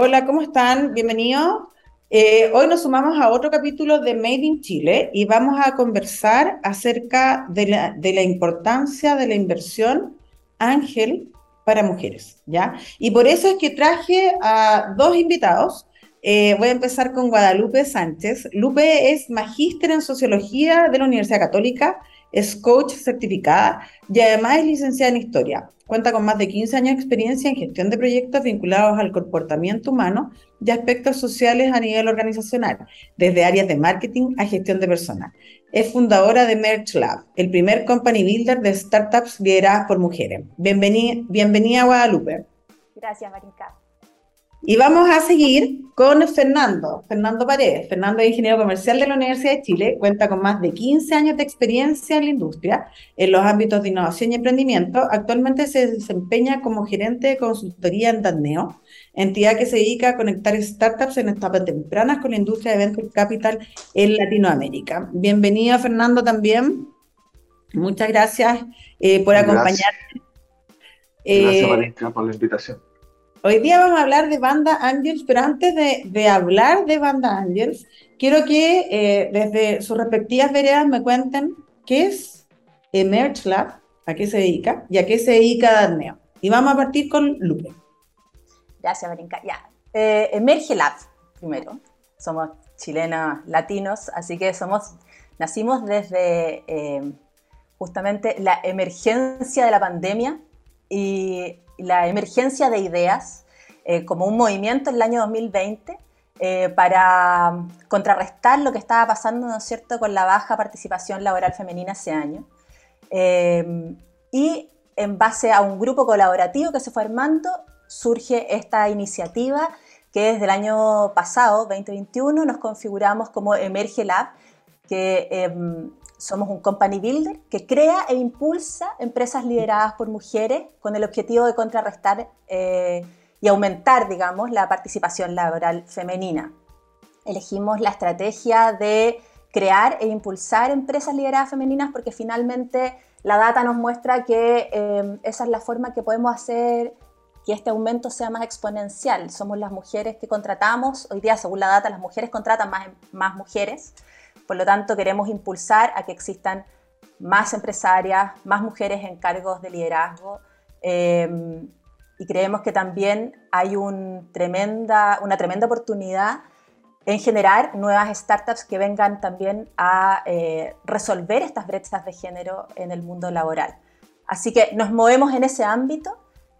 Hola, ¿cómo están? Bienvenidos. Eh, hoy nos sumamos a otro capítulo de Made in Chile y vamos a conversar acerca de la, importancia de la inversión ángel para mujeres, ¿ya? Y por eso es que traje a dos invitados. Eh, voy a empezar con Guadalupe Sánchez. Lupe es magíster en sociología de la Universidad Católica, es coach certificada y además es licenciada en historia. Cuenta con más de 15 años de experiencia en gestión de proyectos vinculados al comportamiento humano y aspectos sociales a nivel organizacional, desde áreas de marketing a gestión de personal. Es fundadora de Merch Lab, el primer company builder de startups lideradas por mujeres. Bienvenida, bienvenida a Guadalupe. Gracias, Marinka. Y vamos a seguir con Fernando, Fernando Paredes. Fernando es ingeniero comercial de la Universidad de Chile, cuenta con más de 15 años de experiencia en la industria en los ámbitos de innovación y emprendimiento. Actualmente se desempeña como gerente de consultoría en Daneo, entidad que se dedica a conectar startups en etapas tempranas con la industria de venture capital en Latinoamérica. Bienvenido, Fernando, también. Muchas gracias eh, por acompañarnos. Gracias, eh, por la invitación. Hoy día vamos a hablar de Banda Angels, pero antes de, hablar de Banda Angels, quiero que eh, desde sus respectivas veredas me cuenten qué es Emerge Lab, a qué se dedica y a qué se dedica Darneo. Y vamos a partir con Lupe. Gracias, Marinka. Ya. Eh, Emerge Lab, primero. Somos chilenos latinos, así que somos, nacimos desde eh, justamente la emergencia de la pandemia y la emergencia de ideas eh, como un movimiento en el año 2020 eh, para contrarrestar lo que estaba pasando, ¿no es cierto?, con la baja participación laboral femenina ese año. Eh, y en base a un grupo colaborativo que se fue armando, surge esta iniciativa que desde el año pasado, 2021, nos configuramos como Emerge Lab, que em, somos un company builder que crea e impulsa empresas lideradas por mujeres con el objetivo de contrarrestar eh, y aumentar, digamos, la participación laboral femenina. Elegimos la estrategia de crear e impulsar empresas lideradas femeninas porque finalmente la data nos muestra que eh, esa es la forma que podemos hacer que este aumento sea más exponencial. Somos las mujeres que contratamos, hoy día según la data las mujeres contratan más, más mujeres, por lo tanto, queremos impulsar a que existan más empresarias, más mujeres en cargos de liderazgo em, y creemos que también hay un tremenda, una tremenda oportunidad en generar nuevas startups que vengan también a eh, resolver estas brechas de género en el mundo laboral. Así que nos movemos en ese ámbito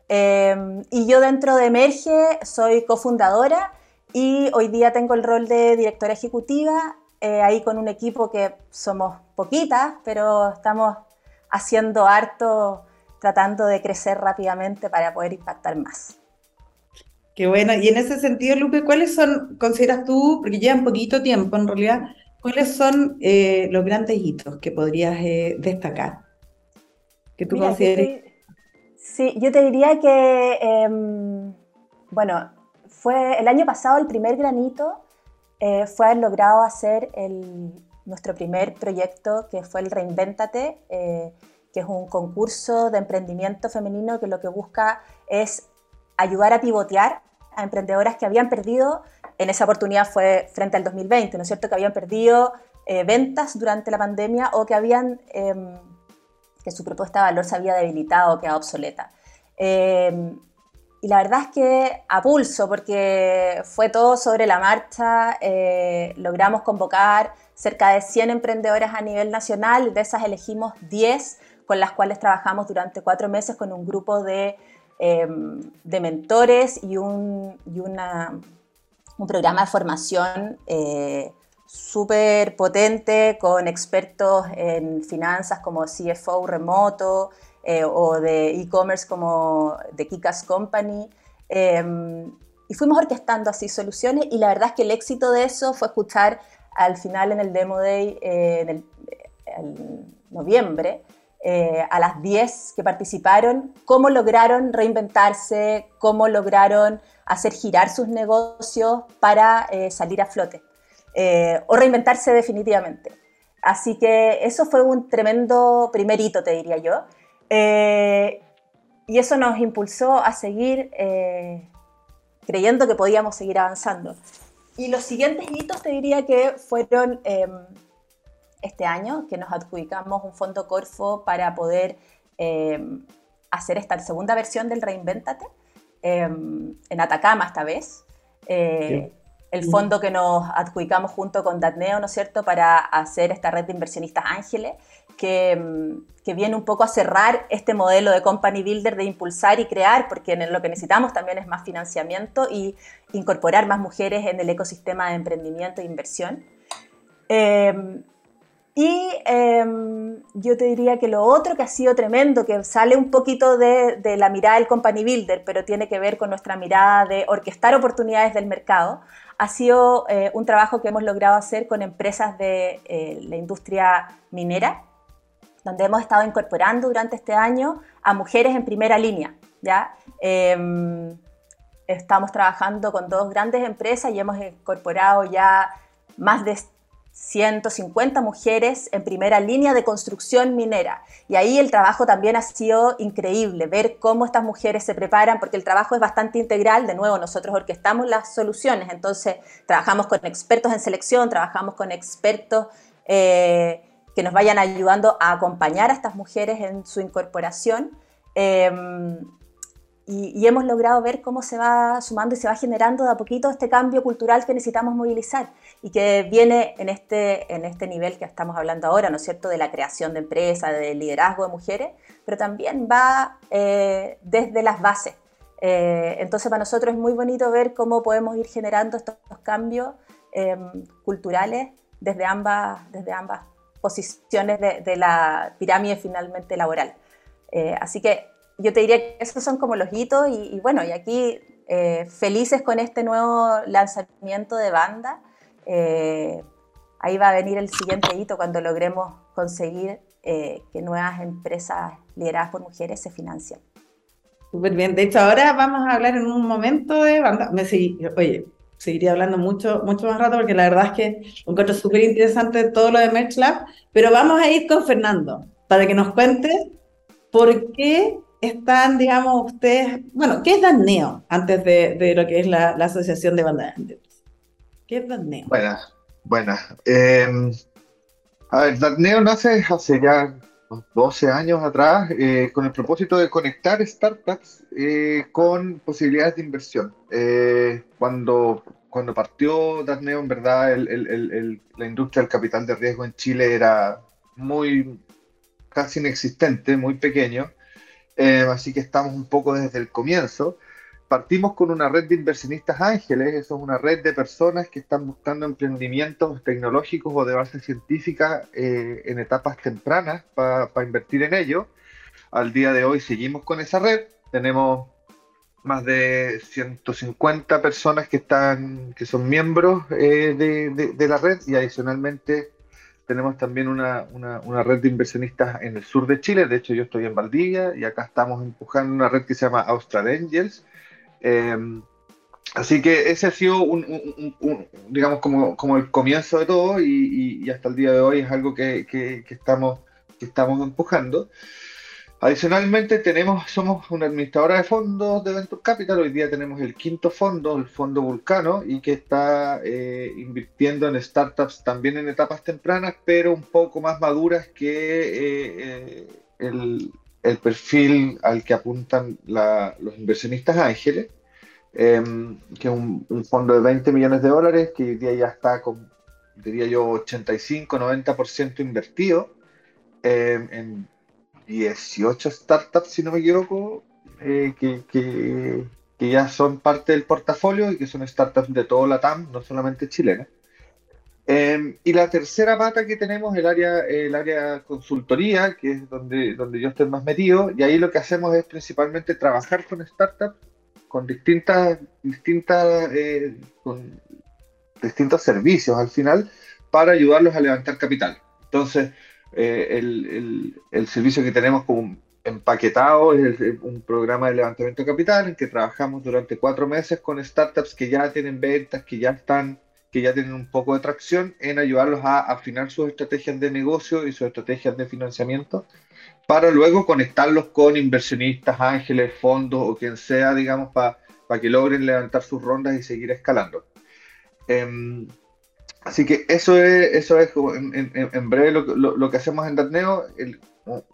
em, y yo dentro de Emerge soy cofundadora y hoy día tengo el rol de directora ejecutiva eh, ahí con un equipo que somos poquitas, pero estamos haciendo harto, tratando de crecer rápidamente para poder impactar más. Qué bueno. Y en ese sentido, Lupe, ¿cuáles son, consideras tú, porque llevan poquito tiempo en realidad, cuáles son eh, los grandes hitos que podrías eh, destacar? Que tú consideres. Sí, yo te diría que, em, bueno, fue el año pasado el primer granito eh, fue logrado hacer nuestro primer proyecto, que fue el Reinvéntate, eh, que es un concurso de emprendimiento femenino que lo que busca es ayudar a pivotear a emprendedoras que habían perdido, en esa oportunidad fue frente al 2020, ¿no es cierto?, que habían perdido eh, ventas durante la pandemia o que habían, em, que su propuesta de valor se había debilitado o quedado obsoleta. Y la verdad es que a pulso, porque fue todo sobre la marcha, eh, logramos convocar cerca de 100 emprendedoras a nivel nacional, de esas elegimos 10 con las cuales trabajamos durante cuatro meses con un grupo de, em, de mentores y, un, y una, un programa de formación eh, súper potente con expertos en finanzas como CFO remoto, eh, o de e-commerce como de Kikas Company. Em, y fuimos orquestando así soluciones y la verdad es que el éxito de eso fue escuchar al final en el Demo Day, eh, en el, noviembre, eh, a las 10 que participaron, cómo lograron reinventarse, cómo lograron hacer girar sus negocios para salir a flote o reinventarse definitivamente. Así que eso fue un tremendo primer hito, te diría yo. Eh, y eso nos impulsó a seguir eh, creyendo que podíamos seguir avanzando. Y los siguientes hitos te diría que fueron em, este año, que nos adjudicamos un fondo Corfo para poder em, hacer esta segunda versión del Reinventate, em, en Atacama esta vez. Eh, el fondo que nos adjudicamos junto con Datneo, ¿no es cierto?, para hacer esta red de inversionistas ángeles, que, que, viene un poco a cerrar este modelo de company builder de impulsar y crear, porque lo que necesitamos también es más financiamiento y incorporar más mujeres en el ecosistema de emprendimiento e inversión. Em, y em, yo te diría que lo otro que ha sido tremendo, que sale un poquito de, de, la mirada del company builder, pero tiene que ver con nuestra mirada de orquestar oportunidades del mercado, ha sido eh, un trabajo que hemos logrado hacer con empresas de eh, la industria minera, donde hemos estado incorporando durante este año a mujeres en primera línea. ¿ya? Em, estamos trabajando con dos grandes empresas y hemos incorporado ya más de 150 mujeres en primera línea de construcción minera. Y ahí el trabajo también ha sido increíble, ver cómo estas mujeres se preparan, porque el trabajo es bastante integral. De nuevo, nosotros orquestamos las soluciones, entonces trabajamos con expertos en selección, trabajamos con expertos eh, que nos vayan ayudando a acompañar a estas mujeres en su incorporación. Em, y, hemos logrado ver cómo se va sumando y se va generando de a poquito este cambio cultural que necesitamos movilizar y que viene en este, en este nivel que estamos hablando ahora, ¿no es cierto?, de la creación de empresas, del liderazgo de mujeres, pero también va eh, desde las bases. Eh, entonces para nosotros es muy bonito ver cómo podemos ir generando estos cambios em, culturales desde ambas, desde ambas posiciones de, de la pirámide finalmente laboral. Eh, así que yo te diría que esos son como los hitos y, bueno, y aquí eh, felices con este nuevo lanzamiento de banda. Eh, ahí va a venir el siguiente hito cuando logremos conseguir eh, que nuevas empresas lideradas por mujeres se financien. Súper bien. De hecho, ahora vamos a hablar en un momento de banda. Me oye, seguiría hablando mucho, mucho más rato porque la verdad es que encuentro súper interesante todo lo de Merch Lab, pero vamos a ir con Fernando para que nos cuente por qué están, digamos, ustedes, bueno, ¿qué es DANEO antes de, de lo que es la, la Asociación de Bandas ¿Qué es DANEO? Buenas, buenas. Em, a ver, DANEO nace hace ya 12 años atrás eh, con el propósito de conectar startups eh, con posibilidades de inversión. Eh, cuando, cuando partió DANEO, en verdad, la industria del capital de riesgo en Chile era muy casi inexistente, muy pequeño. Así que estamos un poco desde el comienzo. Partimos con una red de inversionistas ángeles, eso es una red de personas que están buscando emprendimientos tecnológicos o de base científica eh, en etapas tempranas para invertir en ello. Al día de hoy seguimos con esa red, tenemos más de 150 personas que, están, que son miembros eh, de, de la red y adicionalmente tenemos también una, una, red de inversionistas en el sur de Chile. De hecho, yo estoy en Valdivia y acá estamos empujando una red que se llama Austral Angels. Em, así que ese ha sido, un, digamos, como, el comienzo de todo y, hasta el día de hoy es algo que estamos empujando. Adicionalmente, tenemos, somos una administradora de fondos de Venture Capital. Hoy día tenemos el quinto fondo, el fondo Vulcano, y que está eh, invirtiendo en startups también en etapas tempranas, pero un poco más maduras que eh, eh, el, perfil al que apuntan los inversionistas ángeles, em, que es un, fondo de 20 millones de dólares, que hoy día ya está con, diría yo, 85-90% invertido em, en 18 startups, si no me equivoco, eh, que, que, ya son parte del portafolio y que son startups de todo la TAM, no solamente chilenas. Em, y la tercera pata que tenemos el área, el área consultoría, que es donde, donde yo estoy más metido, y ahí lo que hacemos es principalmente trabajar con startups con distintas, distintas eh, con distintos servicios al final para ayudarlos a levantar capital. Entonces, eh, el, el, servicio que tenemos como empaquetado es un programa de levantamiento de capital en que trabajamos durante cuatro meses con startups que ya tienen ventas, que ya están, que ya tienen un poco de tracción en ayudarlos a afinar sus estrategias de negocio y sus estrategias de financiamiento para luego conectarlos con inversionistas, ángeles, fondos o quien sea, digamos, para para que logren levantar sus rondas y seguir escalando. Em, así que eso es, eso es en, breve lo, que hacemos en Datneo,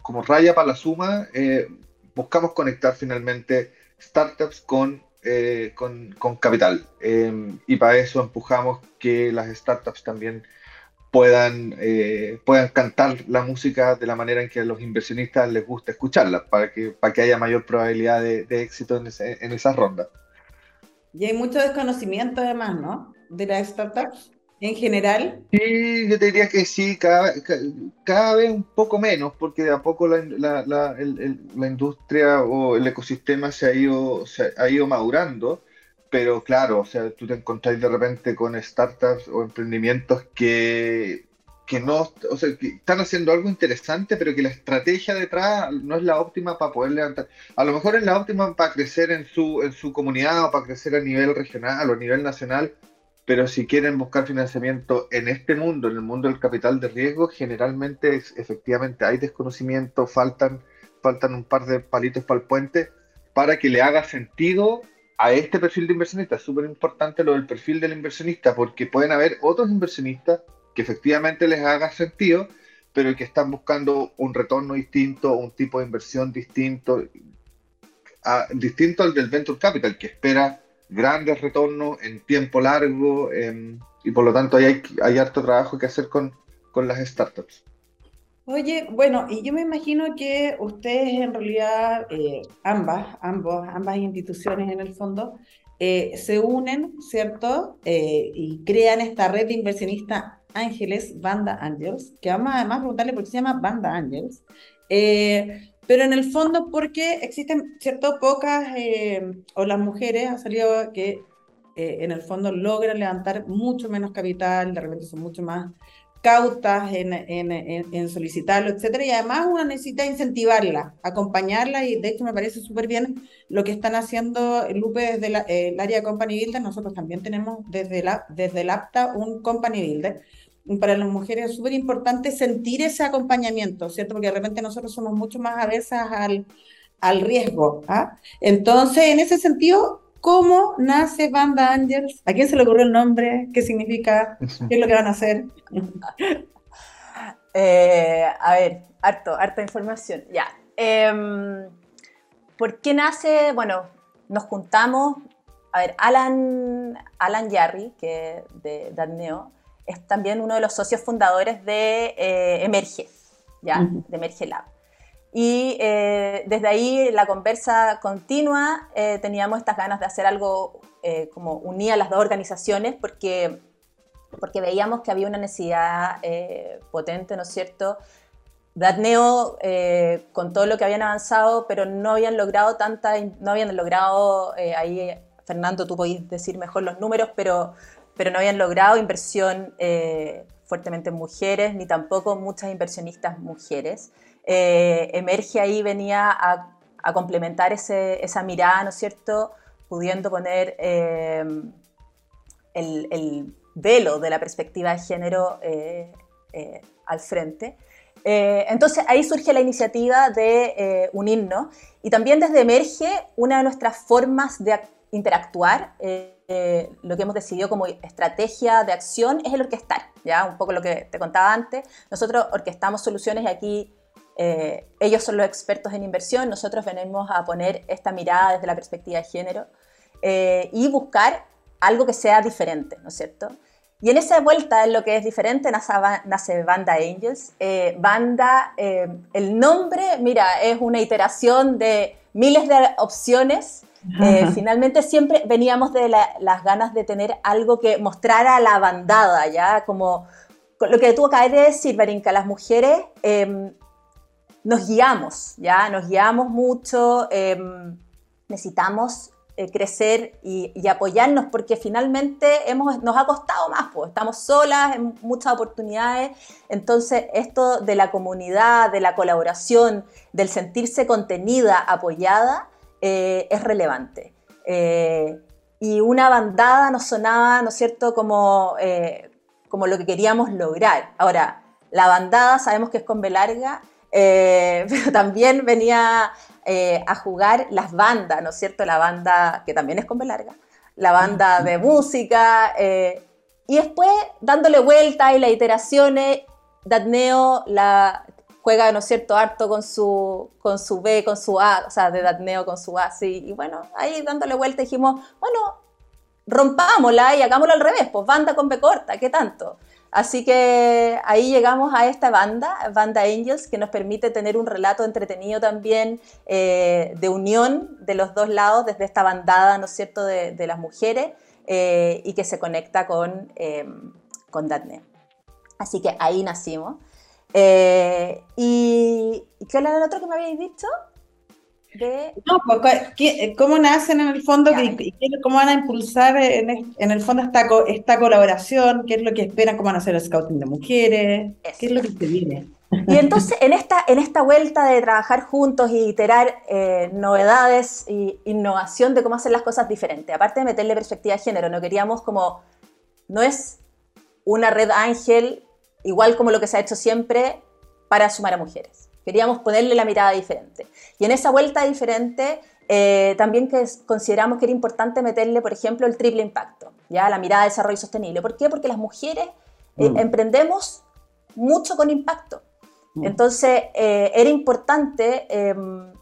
como raya para la suma, eh, buscamos conectar finalmente startups con, eh, con, capital. Em, y para eso empujamos que las startups también puedan, eh, puedan cantar la música de la manera en que a los inversionistas les gusta escucharla, para que, para que haya mayor probabilidad de, éxito en, ese, en esas rondas. Y hay mucho desconocimiento además, ¿no? De las startups en general. Sí, yo te diría que sí, cada, cada vez un poco menos, porque de a poco la, la, la, la industria o el ecosistema se ha ido, se ha ido madurando pero claro, o sea, tú te encontrás de repente con startups o emprendimientos que, que no, o sea, que están haciendo algo interesante, pero que la estrategia detrás no es la óptima para poder levantar. A lo mejor es la óptima para crecer en su, en su comunidad o para crecer a nivel regional o a nivel nacional, pero si quieren buscar financiamiento en este mundo, en el mundo del capital de riesgo, generalmente es, efectivamente hay desconocimiento, faltan, faltan un par de palitos para el puente para que le haga sentido a este perfil de inversionista. Es súper importante lo del perfil del inversionista porque pueden haber otros inversionistas que efectivamente les haga sentido, pero que están buscando un retorno distinto, un tipo de inversión distinto, distinto al del venture capital, que espera grandes retornos en tiempo largo em, y por lo tanto hay, hay harto trabajo que hacer con, con las startups. Oye, bueno, y yo me imagino que ustedes en realidad, eh, ambas, ambos, ambas instituciones en el fondo, eh, se unen, ¿cierto? Eh, y crean esta red de ángeles, Banda Angels, que vamos además a preguntarle por qué se llama Banda Angels. pero en el fondo, porque existen, ¿cierto? Pocas, o las mujeres han salido que en el fondo logran levantar mucho menos capital, de repente son mucho más cautas en, en, en, solicitarlo, etcétera, y además uno necesita incentivarla, acompañarla, y de hecho me parece súper bien lo que están haciendo Lupe desde el área de Company Builder, nosotros también tenemos desde, la, desde el APTA un Company Builder, para las mujeres es súper importante sentir ese acompañamiento, ¿cierto? Porque de repente nosotros somos mucho más avesas al, al riesgo, ¿ah? Entonces, en ese sentido, ¿Cómo nace Banda Angels? ¿A quién se le ocurrió el nombre? ¿Qué significa? ¿Qué es lo que van a hacer? Eh, a ver, harto, harta información. Ya. Em, ¿Por qué nace? Bueno, nos juntamos. A ver, Alan, Alan Yarry, que de Datneo, es también uno de los socios fundadores de eh, Emerge, ¿ya? De Emerge Lab. Y eh, desde ahí la conversa continua, eh, teníamos estas ganas de hacer algo eh, como unir a las dos organizaciones porque, porque veíamos que había una necesidad potente, ¿no es cierto? Datneo, con todo lo que habían avanzado, pero no habían logrado tanta, no habían logrado, ahí Fernando, tú podés decir mejor los números, pero, pero no habían logrado inversión fuertemente en mujeres, ni tampoco muchas inversionistas mujeres. Eh, emerge ahí venía a, complementar esa mirada, ¿no es cierto? Pudiendo poner eh, el, velo de la perspectiva de género eh, al frente. entonces ahí surge la iniciativa de unirnos y también desde Emerge una de nuestras formas de interactuar, lo que hemos decidido como estrategia de acción es el orquestar, ya un poco lo que te contaba antes. Nosotros orquestamos soluciones y aquí eh, ellos son los expertos en inversión, nosotros venimos a poner esta mirada desde la perspectiva de género eh, y buscar algo que sea diferente, ¿no es cierto? Y en esa vuelta en lo que es diferente nace, Banda Angels. Eh, banda, el nombre, mira, es una iteración de miles de opciones. finalmente siempre veníamos de las ganas de tener algo que mostrara la bandada, ¿ya? Como lo que acabas de decir, Barinka, las mujeres em, nos guiamos, ¿ya? Nos guiamos mucho, em, necesitamos eh, crecer y, apoyarnos porque finalmente hemos, nos ha costado más, pues estamos solas en muchas oportunidades, entonces esto de la comunidad, de la colaboración, del sentirse contenida, apoyada, eh, es relevante. Eh, y una bandada nos sonaba, ¿no es cierto?, como, como lo que queríamos lograr. Ahora, la bandada sabemos que es con B eh, pero también venía eh, a jugar las bandas, ¿no es cierto? La banda, que también es con B larga, la banda de música, eh, y después dándole vuelta y las iteraciones, Datneo la juega, ¿no es cierto?, harto con su, con su B, con su A, o sea, de Datneo con su A, sí, y bueno, ahí dándole vuelta dijimos, bueno, rompámosla y hagámoslo al revés, pues banda con B corta, ¿qué tanto? Así que ahí llegamos a esta banda, Banda Angels, que nos permite tener un relato entretenido también eh, de unión de los dos lados, desde esta bandada, ¿no es cierto?, de, las mujeres eh, y que se conecta con, eh, con Datne. Así que ahí nacimos. Eh, y, ¿qué era el otro que me habéis dicho? No, pues, ¿cómo nacen en el fondo? ¿Cómo van a impulsar en, el fondo esta, esta colaboración? ¿Qué es lo que esperan? ¿Cómo van a hacer el scouting de mujeres? ¿Qué es lo que se viene? Y entonces en esta, en esta vuelta de trabajar juntos y iterar eh, novedades e innovación de cómo hacer las cosas diferentes, aparte de meterle perspectiva de género, no queríamos como, no es una red ángel igual como lo que se ha hecho siempre para sumar a mujeres. Queríamos ponerle la mirada diferente. Y en esa vuelta diferente, eh, también que consideramos que era importante meterle, por ejemplo, el triple impacto, ya la mirada de desarrollo sostenible. ¿Por qué? Porque las mujeres eh, mm. emprendemos mucho con impacto. Mm. Entonces, eh, era importante em,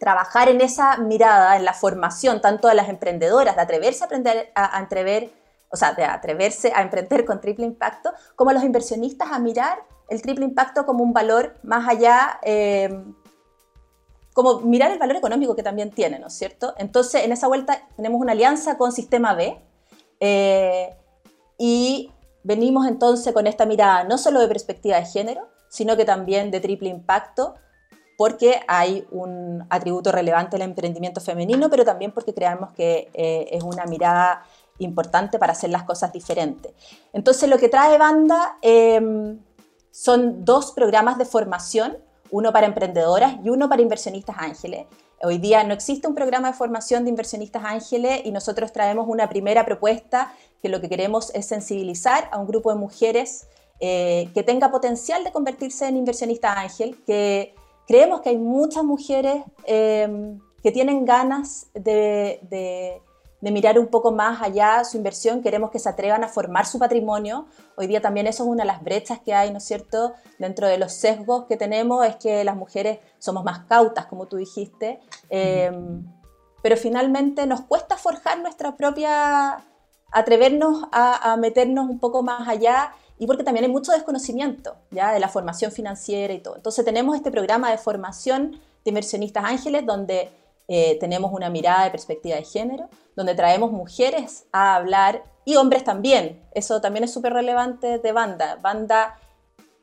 trabajar en esa mirada, en la formación, tanto de las emprendedoras, de atreverse a, aprender, a, a entrever o sea, de atreverse a emprender con triple impacto, como los inversionistas a mirar el triple impacto como un valor más allá, eh, como mirar el valor económico que también tiene, ¿no es cierto? Entonces, en esa vuelta tenemos una alianza con Sistema B eh, y venimos entonces con esta mirada no solo de perspectiva de género, sino que también de triple impacto, porque hay un atributo relevante del emprendimiento femenino, pero también porque creemos que eh, es una mirada importante para hacer las cosas diferentes. Entonces lo que trae Banda son dos programas de formación, uno para emprendedoras y uno para inversionistas ángeles. Hoy día no existe un programa de formación de inversionistas ángeles y nosotros traemos una primera propuesta que lo que queremos es sensibilizar a un grupo de mujeres eh, que tenga potencial de convertirse en inversionista ángel, que creemos que hay muchas mujeres em, que tienen ganas de mirar un poco más allá su inversión, queremos que se atrevan a formar su patrimonio. Hoy día también eso es una de las brechas que hay, ¿no es cierto? Dentro de los sesgos que tenemos es que las mujeres somos más cautas, como tú dijiste, em, pero finalmente nos cuesta forjar nuestra propia, atrevernos a, meternos un poco más allá y porque también hay mucho desconocimiento ya de la formación financiera y todo. Entonces tenemos este programa de formación de inversionistas ángeles donde eh, tenemos una mirada de perspectiva de género, donde traemos mujeres a hablar y hombres también. Eso también es súper relevante de banda. Banda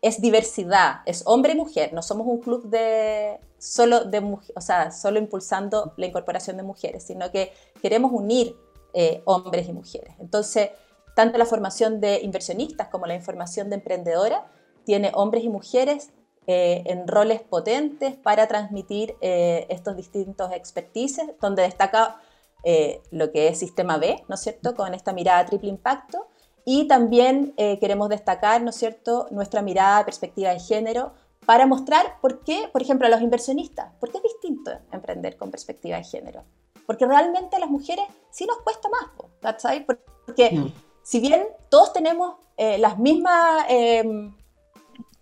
es diversidad, es hombre y mujer. No somos un club de solo de o sea, solo impulsando la incorporación de mujeres, sino que queremos unir eh, hombres y mujeres. Entonces, tanto la formación de inversionistas como la información de emprendedora tiene hombres y mujeres eh, en roles potentes para transmitir eh, estos distintos expertices, donde destaca eh, lo que es Sistema B, ¿no es cierto?, con esta mirada triple impacto. Y también queremos destacar, ¿no es cierto?, nuestra mirada perspectiva de género para mostrar por qué, por ejemplo, a los inversionistas, por qué es distinto emprender con perspectiva de género. Porque realmente a las mujeres sí nos cuesta más, ¿cachai? Porque mm. si bien todos tenemos las mismas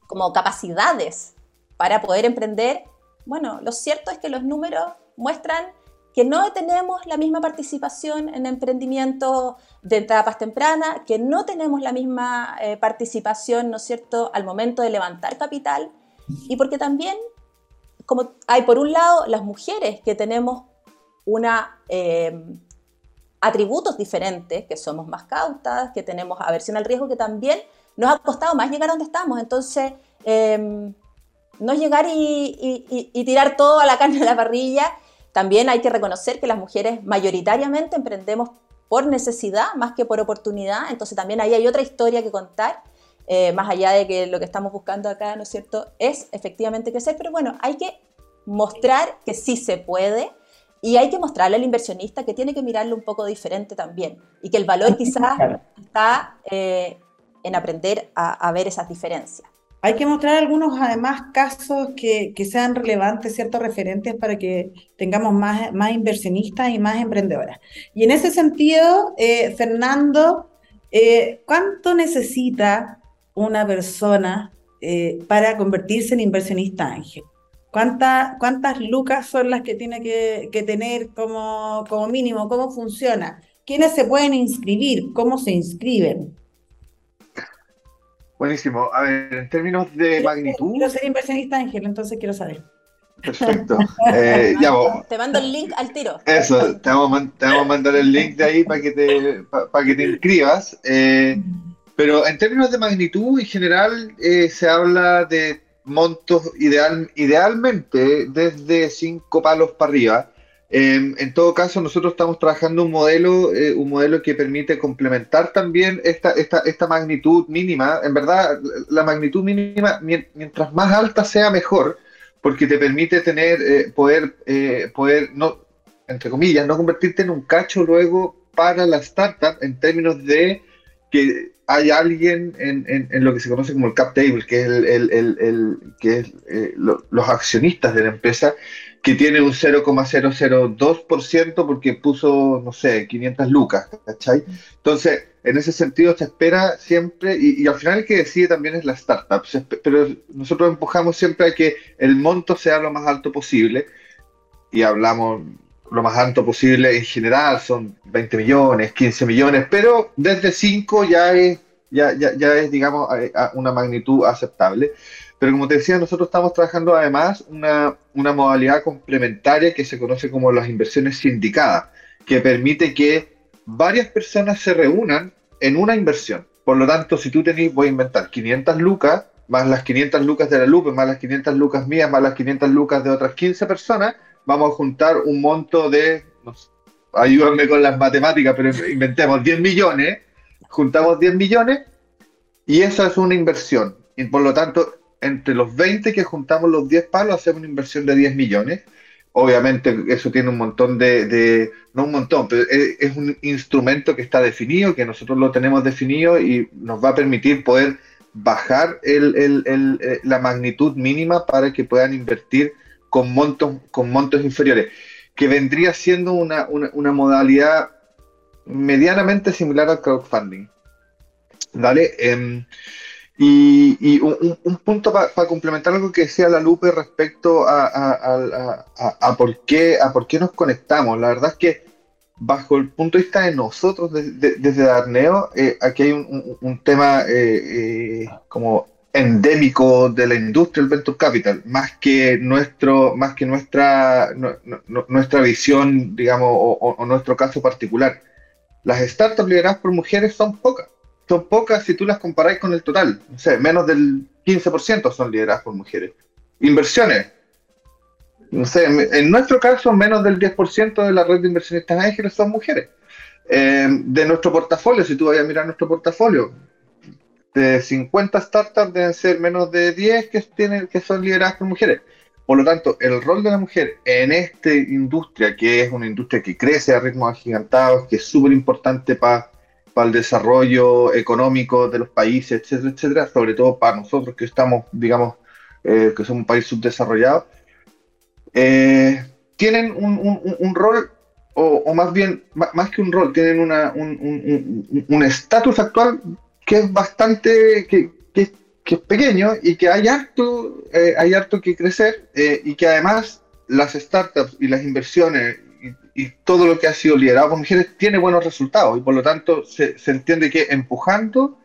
como capacidades para poder emprender, bueno, lo cierto es que los números muestran que no tenemos la misma participación en emprendimiento de etapas tempranas, que no tenemos la misma eh, participación, ¿no es cierto?, al momento de levantar capital, y porque también, como hay por un lado las mujeres que tenemos una... Eh, atributos diferentes, que somos más cautas, que tenemos aversión al riesgo, que también nos ha costado más llegar a donde estamos. Entonces, em, no llegar y, tirar todo a la carne de la parrilla. También hay que reconocer que las mujeres mayoritariamente emprendemos por necesidad más que por oportunidad. Entonces, también ahí hay otra historia que contar. Eh, más allá de que lo que estamos buscando acá, ¿no es cierto?, es efectivamente crecer, pero bueno, hay que mostrar que sí se puede y hay que mostrarle al inversionista que tiene que mirarlo un poco diferente también y que el valor quizás está eh, en aprender a, ver esas diferencias. Hay que mostrar algunos, además, casos que, sean relevantes, ciertos referentes para que tengamos más, más inversionistas y más emprendedoras. Y en ese sentido, eh, Fernando, eh, ¿cuánto necesita una persona eh, para convertirse en inversionista ángel? ¿Cuántas, ¿Cuántas lucas son las que tiene que, que tener como, como mínimo? ¿Cómo funciona? ¿Quiénes se pueden inscribir? ¿Cómo se inscriben? Buenísimo. A ver, en términos de magnitud. Quiero ser inversionista Ángel, entonces quiero saber. Perfecto. Eh, te mando el link al tiro. Eso, te vamos, a mandar el link de ahí para que te, para que te inscribas. Eh, pero en términos de magnitud, en general, eh, se habla de montos ideal, idealmente desde cinco palos para arriba. Em, en todo caso, nosotros estamos trabajando un modelo, eh, un modelo que permite complementar también esta, esta, esta magnitud mínima. En verdad, la magnitud mínima, mientras más alta sea, mejor, porque te permite tener, eh, poder, eh, poder, no, entre comillas, no convertirte en un cacho luego para la startup en términos de que hay alguien en, en, lo que se conoce como el cap table, que es, el, el, el, que es los accionistas de la empresa, que tiene un 0,002% porque puso, no sé, 500 lucas, ¿cachai? Entonces, en ese sentido se espera siempre, y, al final el que decide también es la startup, pero nosotros empujamos siempre a que el monto sea lo más alto posible, y hablamos lo más alto posible en general, son 20 millones, 15 millones, pero desde 5 ya es, ya, ya, ya es digamos, una magnitud aceptable. Pero como te decía, nosotros estamos trabajando además una, una modalidad complementaria que se conoce como las inversiones sindicadas, que permite que varias personas se reúnan en una inversión. Por lo tanto, si tú tenés, voy a inventar 500 lucas, más las 500 lucas de la Lupe, más las 500 lucas mías, más las 500 lucas de otras 15 personas, vamos a juntar un monto de, no sé, ayúdame con las matemáticas, pero inventemos 10 millones, juntamos 10 millones y esa es una inversión. Y por lo tanto, entre los 20 que juntamos los 10 palos, hacemos una inversión de 10 millones. Obviamente eso tiene un montón de, no un montón, pero es, un instrumento que está definido, que nosotros lo tenemos definido y nos va a permitir poder bajar eh, la magnitud mínima para que puedan invertir con montos, con montos inferiores, que vendría siendo una, modalidad medianamente similar al crowdfunding. ¿Vale? Em, y, un, punto para complementar algo que decía la Lupe respecto a, por qué, nos conectamos. La verdad es que bajo el punto de vista de nosotros desde Darneo, eh, aquí hay un, tema eh, eh, como endémico de la industria del venture capital, más que nuestro, más que nuestra, nuestra visión, digamos, o nuestro caso particular. Las startups lideradas por mujeres son pocas son pocas si tú las comparáis con el total. No sé, menos del 15% son lideradas por mujeres. Inversiones. No sé, en nuestro caso, menos del 10% de la red de inversionistas ángeles son mujeres. Eh, de nuestro portafolio, si tú vas a mirar nuestro portafolio, de 50 startups deben ser menos de 10 que, tienen, que son lideradas por mujeres. Por lo tanto, el rol de la mujer en esta industria, que es una industria que crece a ritmos agigantados, que es súper importante para para el desarrollo económico de los países, etcétera, etcétera, sobre todo para nosotros que estamos, digamos, eh, que somos un país subdesarrollado, eh, tienen un, rol, o, más bien, más que un rol, tienen un estatus actual que es bastante, que, que, es pequeño y que hay harto, eh, hay harto que crecer y que además las startups y las inversiones y todo lo que ha sido liderado por mujeres tiene buenos resultados y por lo tanto se, entiende que empujando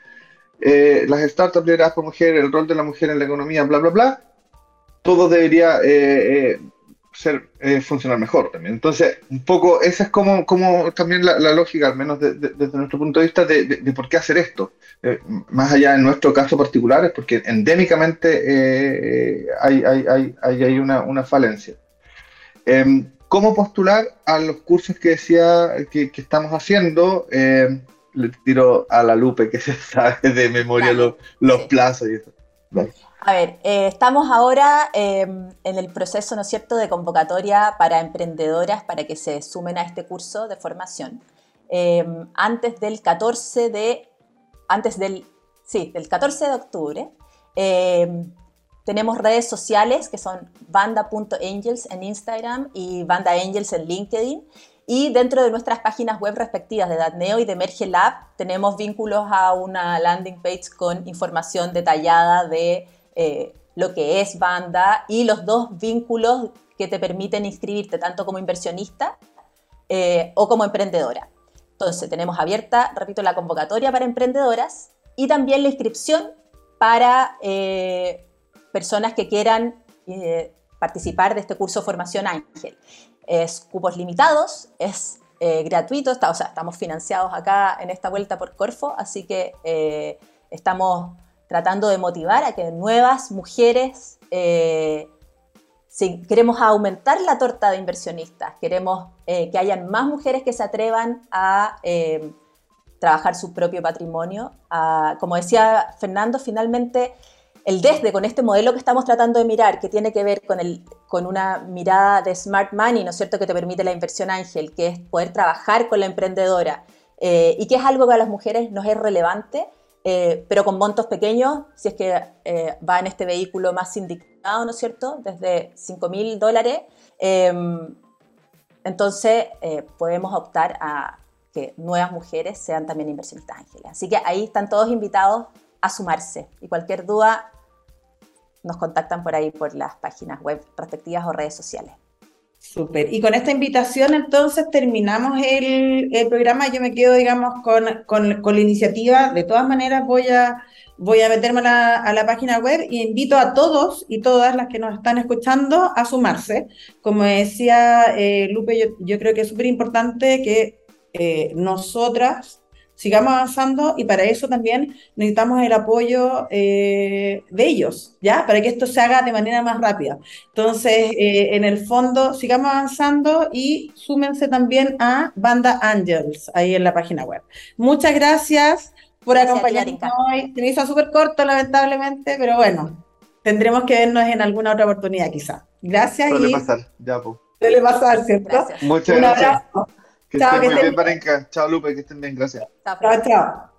eh, las startups lideradas por mujeres, el rol de la mujer en la economía, bla, bla, bla, todo debería eh, eh, ser, funcionar mejor también. Entonces, un poco, esa es como, como también la, lógica, al menos desde nuestro punto de vista, de, por qué hacer esto. más allá en nuestro caso particular, es porque endémicamente hay, hay, hay, hay, una, una falencia. Em, cómo postular a los cursos que decía que, estamos haciendo. Eh, le tiro a la Lupe que se sabe de memoria los, plazos y eso. A ver, eh, estamos ahora em, en el proceso, ¿no es cierto?, de convocatoria para emprendedoras para que se sumen a este curso de formación. Em, antes del 14 de, antes del, sí, del 14 de octubre. Tenemos redes sociales que son banda.angels en Instagram y banda angels en LinkedIn. Y dentro de nuestras páginas web respectivas de Datneo y de Merge Lab tenemos vínculos a una landing page con información detallada de eh, lo que es banda y los dos vínculos que te permiten inscribirte tanto como inversionista eh, o como emprendedora. Entonces tenemos abierta, repito, la convocatoria para emprendedoras y también la inscripción para eh, personas que quieran participar de este curso Formación Ángel es cupos limitados, es eh, gratuito, está, o sea, estamos financiados acá en esta vuelta por Corfo, así que eh, estamos tratando de motivar a que nuevas mujeres, eh, si queremos aumentar la torta de inversionistas, queremos que hayan más mujeres que se atrevan a trabajar su propio patrimonio. como decía Fernando, finalmente el desde con este modelo que estamos tratando de mirar, que tiene que ver con, el, con una mirada de smart money, ¿no es cierto?, que te permite la inversión ángel, que es poder trabajar con la emprendedora eh, y que es algo que a las mujeres nos es relevante, eh, pero con montos pequeños, si es que eh, va en este vehículo más indicado, ¿no es cierto?, desde 5 mil dólares. Em, entonces podemos optar a que nuevas mujeres sean también inversionistas ángeles. Así que ahí están todos invitados a sumarse. Y cualquier duda nos contactan por ahí por las páginas web respectivas o redes sociales. Súper. Y con esta invitación entonces terminamos el, programa. Yo me quedo, digamos, con, la iniciativa. De todas maneras voy a, voy a meterme a la, página web y invito a todos y todas las que nos están escuchando a sumarse. Como decía eh, Lupe, yo, creo que es súper importante que eh, nosotras sigamos avanzando y para eso también necesitamos el apoyo eh, de ellos, ¿ya? Para que esto se haga de manera más rápida. Entonces, eh, en el fondo, sigamos avanzando y súmense también a Banda Angels ahí en la página web. Muchas gracias por acompañarnos hoy. Se me hizo súper corto, lamentablemente, pero bueno, tendremos que vernos en alguna otra oportunidad quizá. Gracias. Suele pasar, ya, pues. Suele pasar, ¿cierto? Muchas gracias. Que chao, estén muy bien, Parenca. Chao, Lupe, que estén bien, gracias. Chao, chao.